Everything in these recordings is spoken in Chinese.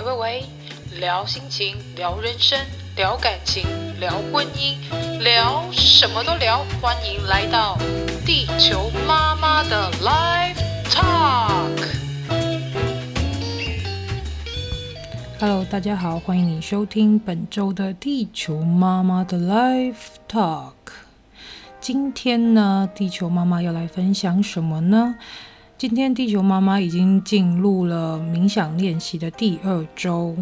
喂喂喂，聊心情，聊人生，聊感情，聊婚姻，聊什么都聊。欢迎来到地球妈妈的 Live Talk。Hello，大家好，欢迎你收听本周的地球妈妈的 Live Talk。今天呢，地球妈妈要来分享什么呢？今天地球妈妈已经进入了冥想练习的第二周。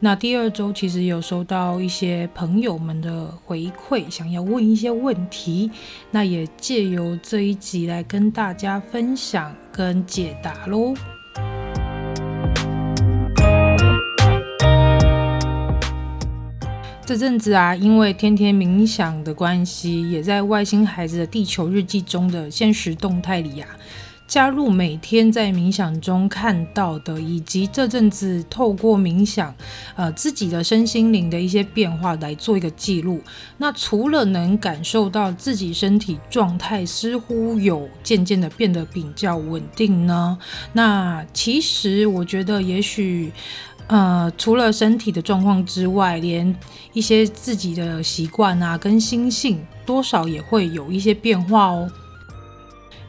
那第二周其实有收到一些朋友们的回馈，想要问一些问题。那也借由这一集来跟大家分享跟解答喽。这阵子啊，因为天天冥想的关系，也在外星孩子的地球日记中的现实动态里呀、啊。加入每天在冥想中看到的，以及这阵子透过冥想，呃，自己的身心灵的一些变化来做一个记录。那除了能感受到自己身体状态似乎有渐渐的变得比较稳定呢，那其实我觉得也许，呃，除了身体的状况之外，连一些自己的习惯啊跟心性，多少也会有一些变化哦。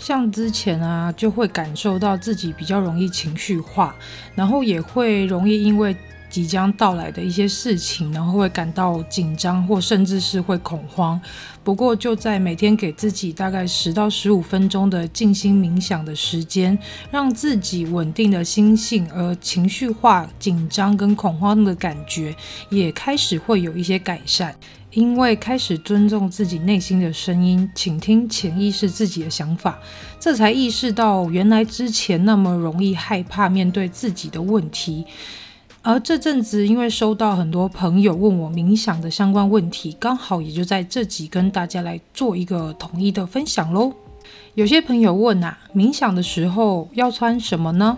像之前啊，就会感受到自己比较容易情绪化，然后也会容易因为即将到来的一些事情，然后会感到紧张或甚至是会恐慌。不过就在每天给自己大概十到十五分钟的静心冥想的时间，让自己稳定的心性，而情绪化、紧张跟恐慌的感觉也开始会有一些改善。因为开始尊重自己内心的声音，倾听潜意识自己的想法，这才意识到原来之前那么容易害怕面对自己的问题。而这阵子，因为收到很多朋友问我冥想的相关问题，刚好也就在这集跟大家来做一个统一的分享喽。有些朋友问啊，冥想的时候要穿什么呢？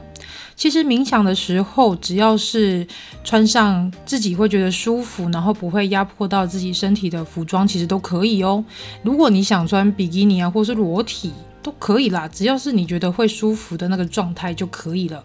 其实冥想的时候，只要是穿上自己会觉得舒服，然后不会压迫到自己身体的服装，其实都可以哦。如果你想穿比基尼啊，或是裸体都可以啦，只要是你觉得会舒服的那个状态就可以了。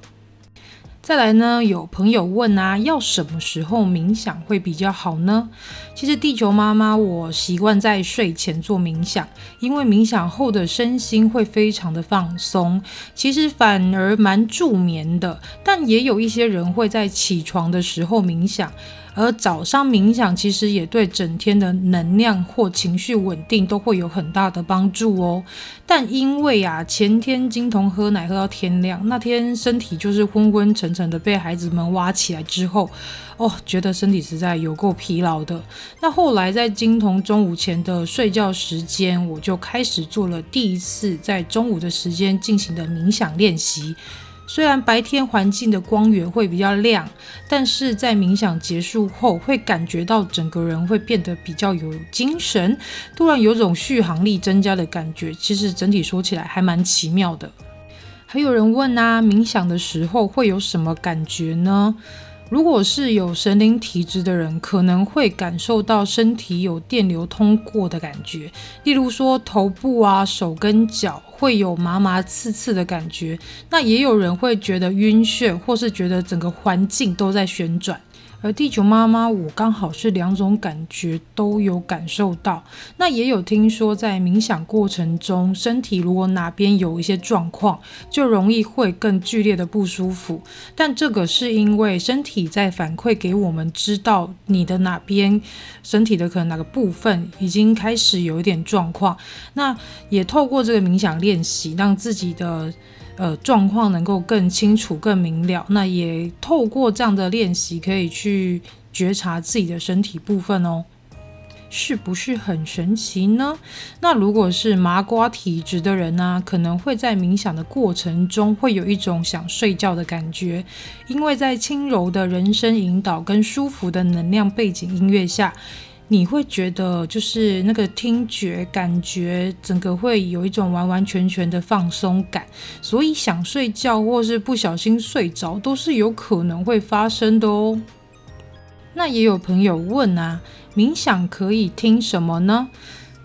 再来呢，有朋友问啊，要什么时候冥想会比较好呢？其实地球妈妈，我习惯在睡前做冥想，因为冥想后的身心会非常的放松，其实反而蛮助眠的。但也有一些人会在起床的时候冥想。而早上冥想其实也对整天的能量或情绪稳定都会有很大的帮助哦。但因为啊，前天金童喝奶喝到天亮，那天身体就是昏昏沉沉的，被孩子们挖起来之后，哦，觉得身体实在有够疲劳的。那后来在金童中午前的睡觉时间，我就开始做了第一次在中午的时间进行的冥想练习。虽然白天环境的光源会比较亮，但是在冥想结束后，会感觉到整个人会变得比较有精神，突然有种续航力增加的感觉。其实整体说起来还蛮奇妙的。还有人问啊，冥想的时候会有什么感觉呢？如果是有神灵体质的人，可能会感受到身体有电流通过的感觉，例如说头部啊、手跟脚会有麻麻刺刺的感觉。那也有人会觉得晕眩，或是觉得整个环境都在旋转。而地球妈妈，我刚好是两种感觉都有感受到。那也有听说，在冥想过程中，身体如果哪边有一些状况，就容易会更剧烈的不舒服。但这个是因为身体在反馈给我们，知道你的哪边身体的可能哪个部分已经开始有一点状况。那也透过这个冥想练习，让自己的。呃，状况能够更清楚、更明了。那也透过这样的练习，可以去觉察自己的身体部分哦，是不是很神奇呢？那如果是麻瓜体质的人呢、可能会在冥想的过程中会有一种想睡觉的感觉，因为在轻柔的人声引导跟舒服的能量背景音乐下。你会觉得就是那个听觉感觉，整个会有一种完完全全的放松感，所以想睡觉或是不小心睡着都是有可能会发生的哦。那也有朋友问啊，冥想可以听什么呢？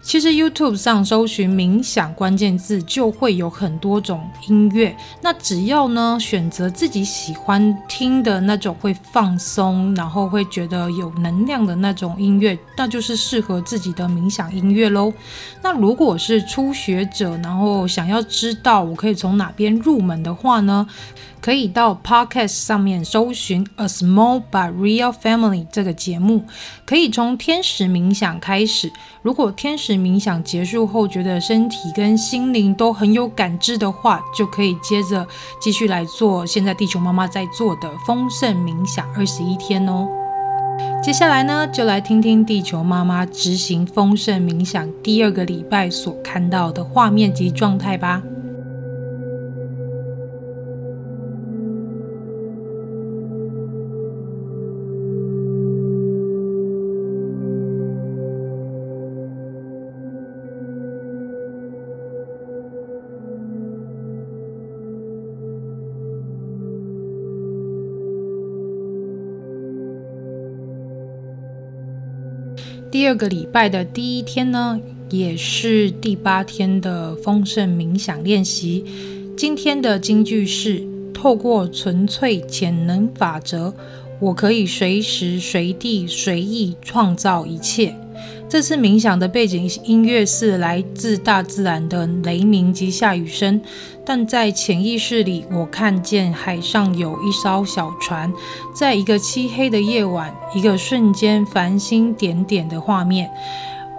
其实 YouTube 上搜寻冥想关键字，就会有很多种音乐。那只要呢选择自己喜欢听的那种会放松，然后会觉得有能量的那种音乐，那就是适合自己的冥想音乐喽。那如果是初学者，然后想要知道我可以从哪边入门的话呢？可以到 Podcast 上面搜寻 A Small But Real Family 这个节目，可以从天使冥想开始。如果天使冥想结束后觉得身体跟心灵都很有感知的话，就可以接着继续来做现在地球妈妈在做的丰盛冥想二十一天哦。接下来呢，就来听听地球妈妈执行丰盛冥想第二个礼拜所看到的画面及状态吧。第二个礼拜的第一天呢，也是第八天的丰盛冥想练习。今天的金句是：透过纯粹潜能法则，我可以随时随地随意创造一切。这次冥想的背景音乐是来自大自然的雷鸣及下雨声，但在潜意识里，我看见海上有一艘小船，在一个漆黑的夜晚，一个瞬间繁星点点的画面。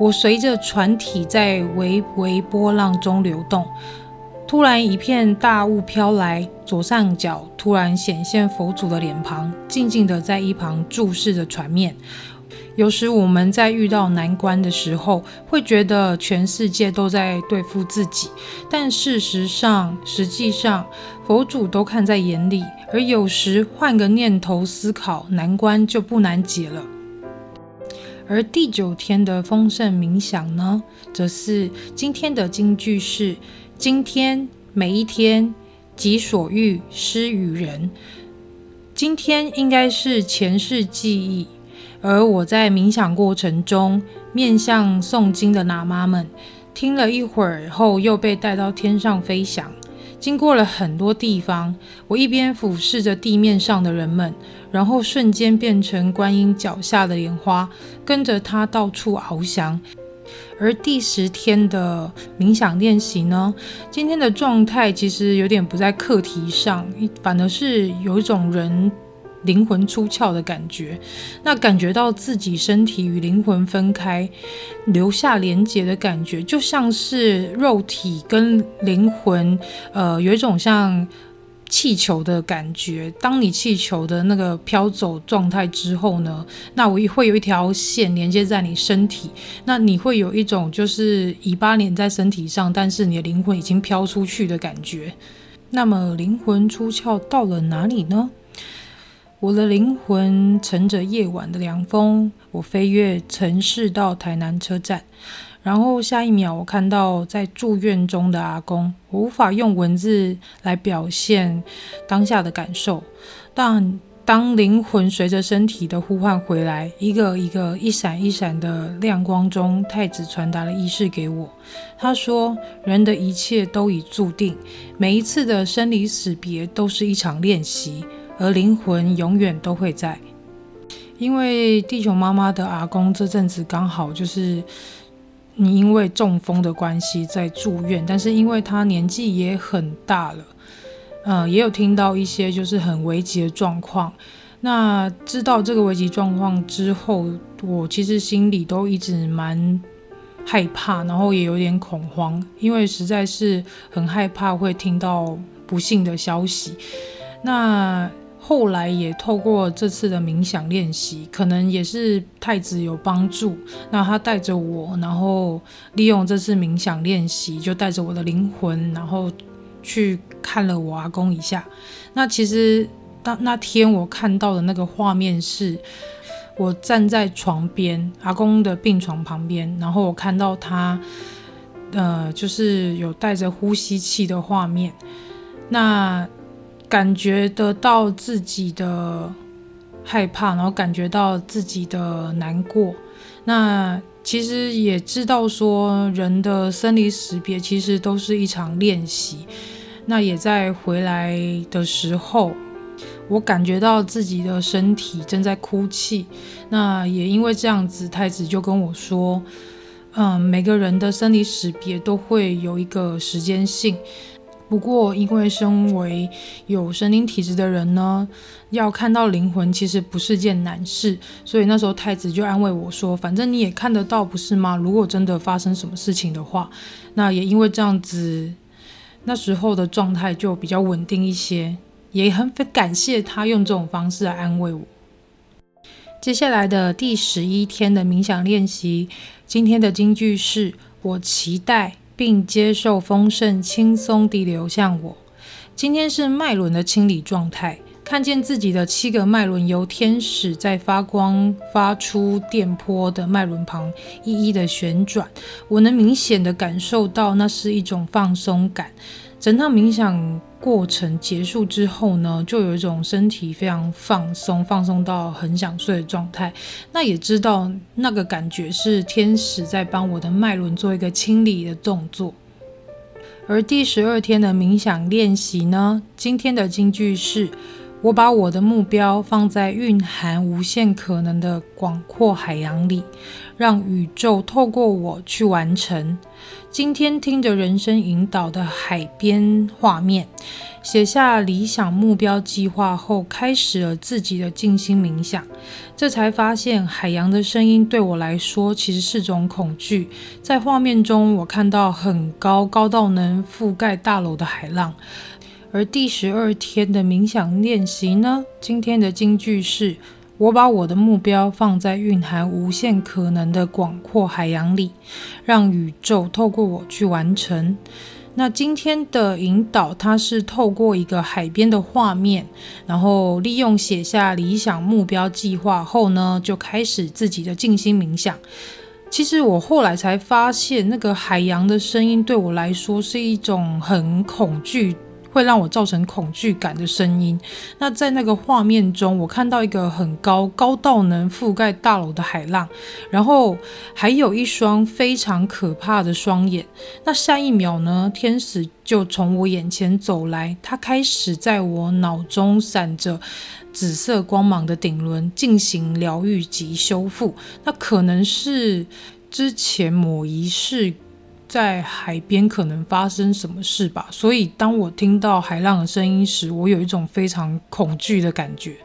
我随着船体在微微波浪中流动，突然一片大雾飘来，左上角突然显现佛祖的脸庞，静静地在一旁注视着船面。有时我们在遇到难关的时候，会觉得全世界都在对付自己，但事实上，实际上佛祖都看在眼里。而有时换个念头思考，难关就不难解了。而第九天的丰盛冥想呢，则是今天的金句是：今天每一天己所欲施于人。今天应该是前世记忆。而我在冥想过程中，面向诵经的喇嘛们，听了一会儿后，又被带到天上飞翔，经过了很多地方。我一边俯视着地面上的人们，然后瞬间变成观音脚下的莲花，跟着他到处翱翔。而第十天的冥想练习呢，今天的状态其实有点不在课题上，反而是有一种人。灵魂出窍的感觉，那感觉到自己身体与灵魂分开，留下连结的感觉，就像是肉体跟灵魂，呃，有一种像气球的感觉。当你气球的那个飘走状态之后呢，那我也会有一条线连接在你身体，那你会有一种就是尾巴连在身体上，但是你的灵魂已经飘出去的感觉。那么灵魂出窍到了哪里呢？我的灵魂乘着夜晚的凉风，我飞越城市到台南车站，然后下一秒我看到在住院中的阿公，我无法用文字来表现当下的感受，但当灵魂随着身体的呼唤回来，一个一个一闪一闪的亮光中，太子传达了意识给我。他说：“人的一切都已注定，每一次的生离死别都是一场练习。”而灵魂永远都会在，因为地球妈妈的阿公这阵子刚好就是你因为中风的关系在住院，但是因为他年纪也很大了，呃，也有听到一些就是很危急的状况。那知道这个危急状况之后，我其实心里都一直蛮害怕，然后也有点恐慌，因为实在是很害怕会听到不幸的消息。那后来也透过这次的冥想练习，可能也是太子有帮助。那他带着我，然后利用这次冥想练习，就带着我的灵魂，然后去看了我阿公一下。那其实当那天我看到的那个画面是，我站在床边，阿公的病床旁边，然后我看到他，呃，就是有带着呼吸器的画面。那感觉得到自己的害怕，然后感觉到自己的难过。那其实也知道说，人的生离识别其实都是一场练习。那也在回来的时候，我感觉到自己的身体正在哭泣。那也因为这样子，太子就跟我说，嗯，每个人的生离识别都会有一个时间性。不过，因为身为有神灵体质的人呢，要看到灵魂其实不是件难事，所以那时候太子就安慰我说：“反正你也看得到，不是吗？如果真的发生什么事情的话，那也因为这样子，那时候的状态就比较稳定一些，也很感谢他用这种方式来安慰我。”接下来的第十一天的冥想练习，今天的金句是我期待。并接受丰盛轻松地流向我。今天是脉轮的清理状态，看见自己的七个脉轮由天使在发光发出电波的脉轮旁一一的旋转，我能明显的感受到那是一种放松感。整套冥想过程结束之后呢，就有一种身体非常放松，放松到很想睡的状态。那也知道那个感觉是天使在帮我的脉轮做一个清理的动作。而第十二天的冥想练习呢，今天的金句是：我把我的目标放在蕴含无限可能的广阔海洋里，让宇宙透过我去完成。今天听着人生引导的海边画面，写下理想目标计划后，开始了自己的静心冥想。这才发现，海洋的声音对我来说其实是种恐惧。在画面中，我看到很高，高到能覆盖大楼的海浪。而第十二天的冥想练习呢？今天的金句是。我把我的目标放在蕴含无限可能的广阔海洋里，让宇宙透过我去完成。那今天的引导，它是透过一个海边的画面，然后利用写下理想目标计划后呢，就开始自己的静心冥想。其实我后来才发现，那个海洋的声音对我来说是一种很恐惧。会让我造成恐惧感的声音。那在那个画面中，我看到一个很高，高到能覆盖大楼的海浪，然后还有一双非常可怕的双眼。那下一秒呢，天使就从我眼前走来，他开始在我脑中闪着紫色光芒的顶轮进行疗愈及修复。那可能是之前某一世。在海边可能发生什么事吧，所以当我听到海浪的声音时，我有一种非常恐惧的感觉。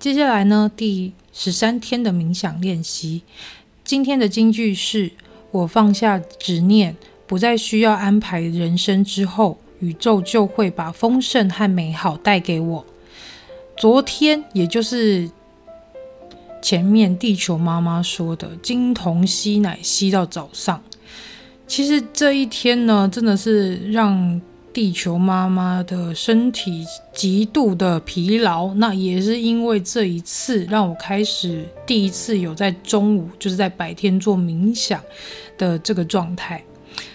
接下来呢，第十三天的冥想练习，今天的金句是：我放下执念，不再需要安排人生之后，宇宙就会把丰盛和美好带给我。昨天，也就是前面地球妈妈说的，金童吸奶吸到早上。其实这一天呢，真的是让地球妈妈的身体极度的疲劳。那也是因为这一次，让我开始第一次有在中午，就是在白天做冥想的这个状态。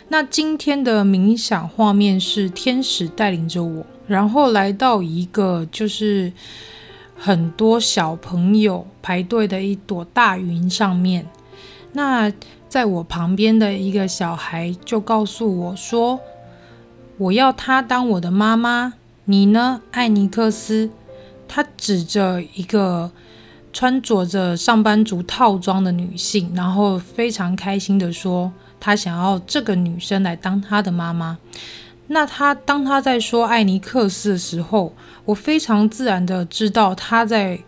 那今天的冥想画面是天使带领着我，然后来到一个就是很多小朋友排队的一朵大云上面。那在我旁边的一个小孩就告诉我说：“我要她当我的妈妈，你呢，艾尼克斯？”他指着一个穿着着上班族套装的女性，然后非常开心的说：“他想要这个女生来当他的妈妈。”那他当他在说艾尼克斯的时候，我非常自然的知道他在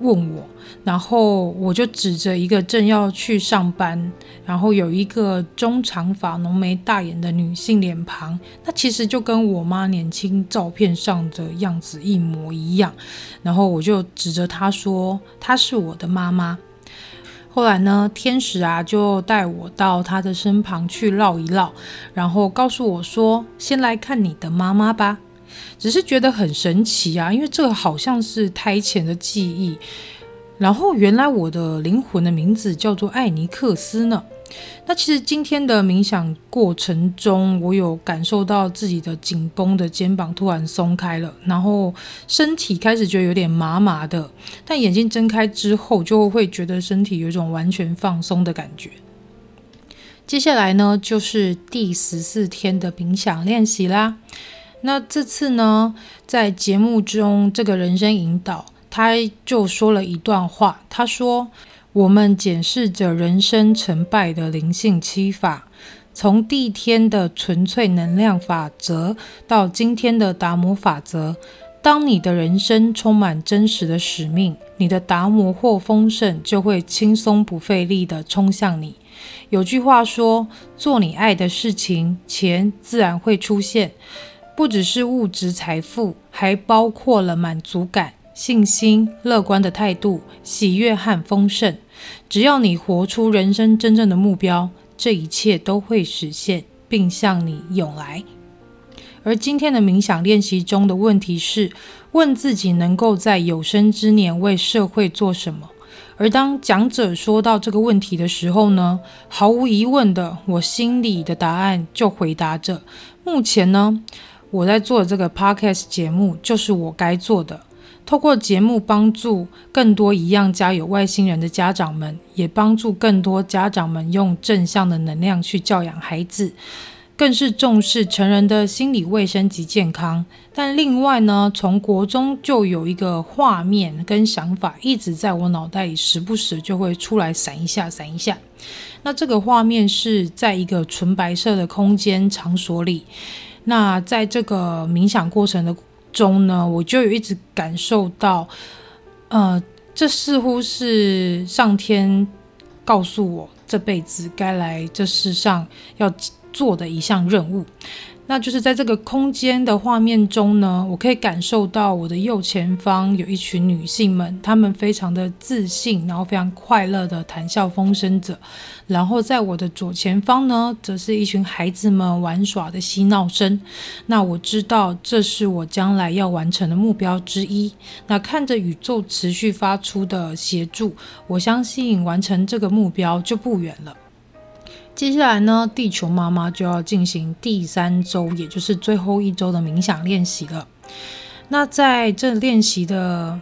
问我。然后我就指着一个正要去上班，然后有一个中长发、浓眉大眼的女性脸庞，那其实就跟我妈年轻照片上的样子一模一样。然后我就指着她说：“她是我的妈妈。”后来呢，天使啊就带我到她的身旁去绕一绕，然后告诉我说：“先来看你的妈妈吧。”只是觉得很神奇啊，因为这个好像是胎前的记忆。然后原来我的灵魂的名字叫做艾尼克斯呢。那其实今天的冥想过程中，我有感受到自己的紧绷的肩膀突然松开了，然后身体开始觉得有点麻麻的，但眼睛睁开之后，就会觉得身体有一种完全放松的感觉。接下来呢，就是第十四天的冥想练习啦。那这次呢，在节目中，这个人生引导他就说了一段话，他说。我们检视着人生成败的灵性七法，从第一天的纯粹能量法则到今天的达摩法则。当你的人生充满真实的使命，你的达摩或丰盛就会轻松不费力地冲向你。有句话说：“做你爱的事情，钱自然会出现。”不只是物质财富，还包括了满足感。信心、乐观的态度、喜悦和丰盛，只要你活出人生真正的目标，这一切都会实现，并向你涌来。而今天的冥想练习中的问题是：问自己能够在有生之年为社会做什么？而当讲者说到这个问题的时候呢，毫无疑问的，我心里的答案就回答着：目前呢，我在做这个 podcast 节目，就是我该做的。透过节目帮助更多一样家有外星人的家长们，也帮助更多家长们用正向的能量去教养孩子，更是重视成人的心理卫生及健康。但另外呢，从国中就有一个画面跟想法一直在我脑袋里，时不时就会出来闪一下，闪一下。那这个画面是在一个纯白色的空间场所里，那在这个冥想过程的。中呢，我就有一直感受到，呃，这似乎是上天告诉我这辈子该来这世上要做的一项任务。那就是在这个空间的画面中呢，我可以感受到我的右前方有一群女性们，她们非常的自信，然后非常快乐的谈笑风生着。然后在我的左前方呢，则是一群孩子们玩耍的嬉闹声。那我知道这是我将来要完成的目标之一。那看着宇宙持续发出的协助，我相信完成这个目标就不远了。接下来呢，地球妈妈就要进行第三周，也就是最后一周的冥想练习了。那在这练习的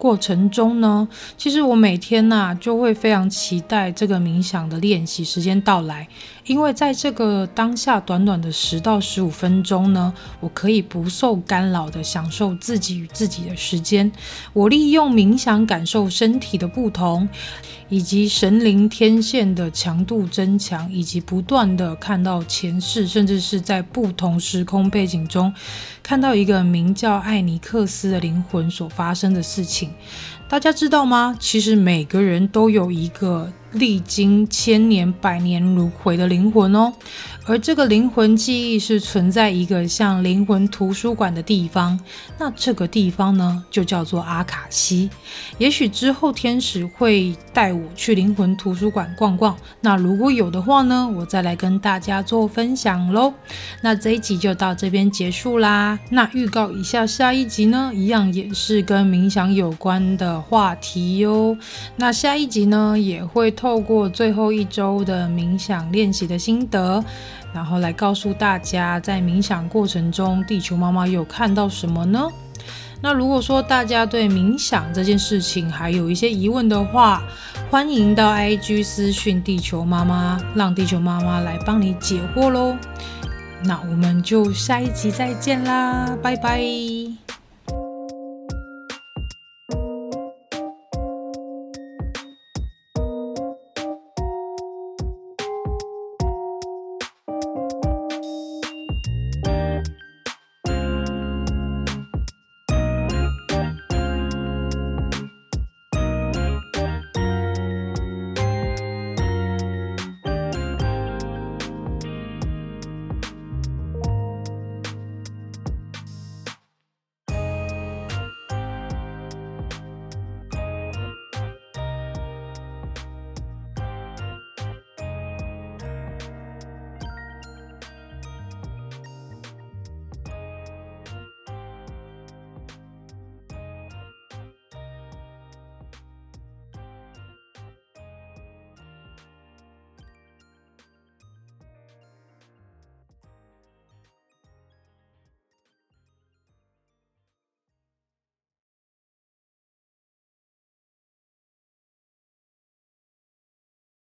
过程中呢，其实我每天呐、就会非常期待这个冥想的练习时间到来。因为在这个当下短短的十到十五分钟呢，我可以不受干扰的享受自己与自己的时间。我利用冥想感受身体的不同，以及神灵天线的强度增强，以及不断的看到前世，甚至是在不同时空背景中，看到一个名叫艾尼克斯的灵魂所发生的事情。大家知道吗？其实每个人都有一个。历经千年百年轮回的灵魂哦，而这个灵魂记忆是存在一个像灵魂图书馆的地方，那这个地方呢，就叫做阿卡西。也许之后天使会带我去灵魂图书馆逛逛，那如果有的话呢，我再来跟大家做分享喽。那这一集就到这边结束啦。那预告一下，下一集呢，一样也是跟冥想有关的话题哟。那下一集呢，也会。透过最后一周的冥想练习的心得，然后来告诉大家，在冥想过程中，地球妈妈有看到什么呢？那如果说大家对冥想这件事情还有一些疑问的话，欢迎到 IG 私讯地球妈妈，让地球妈妈来帮你解惑喽。那我们就下一集再见啦，拜拜。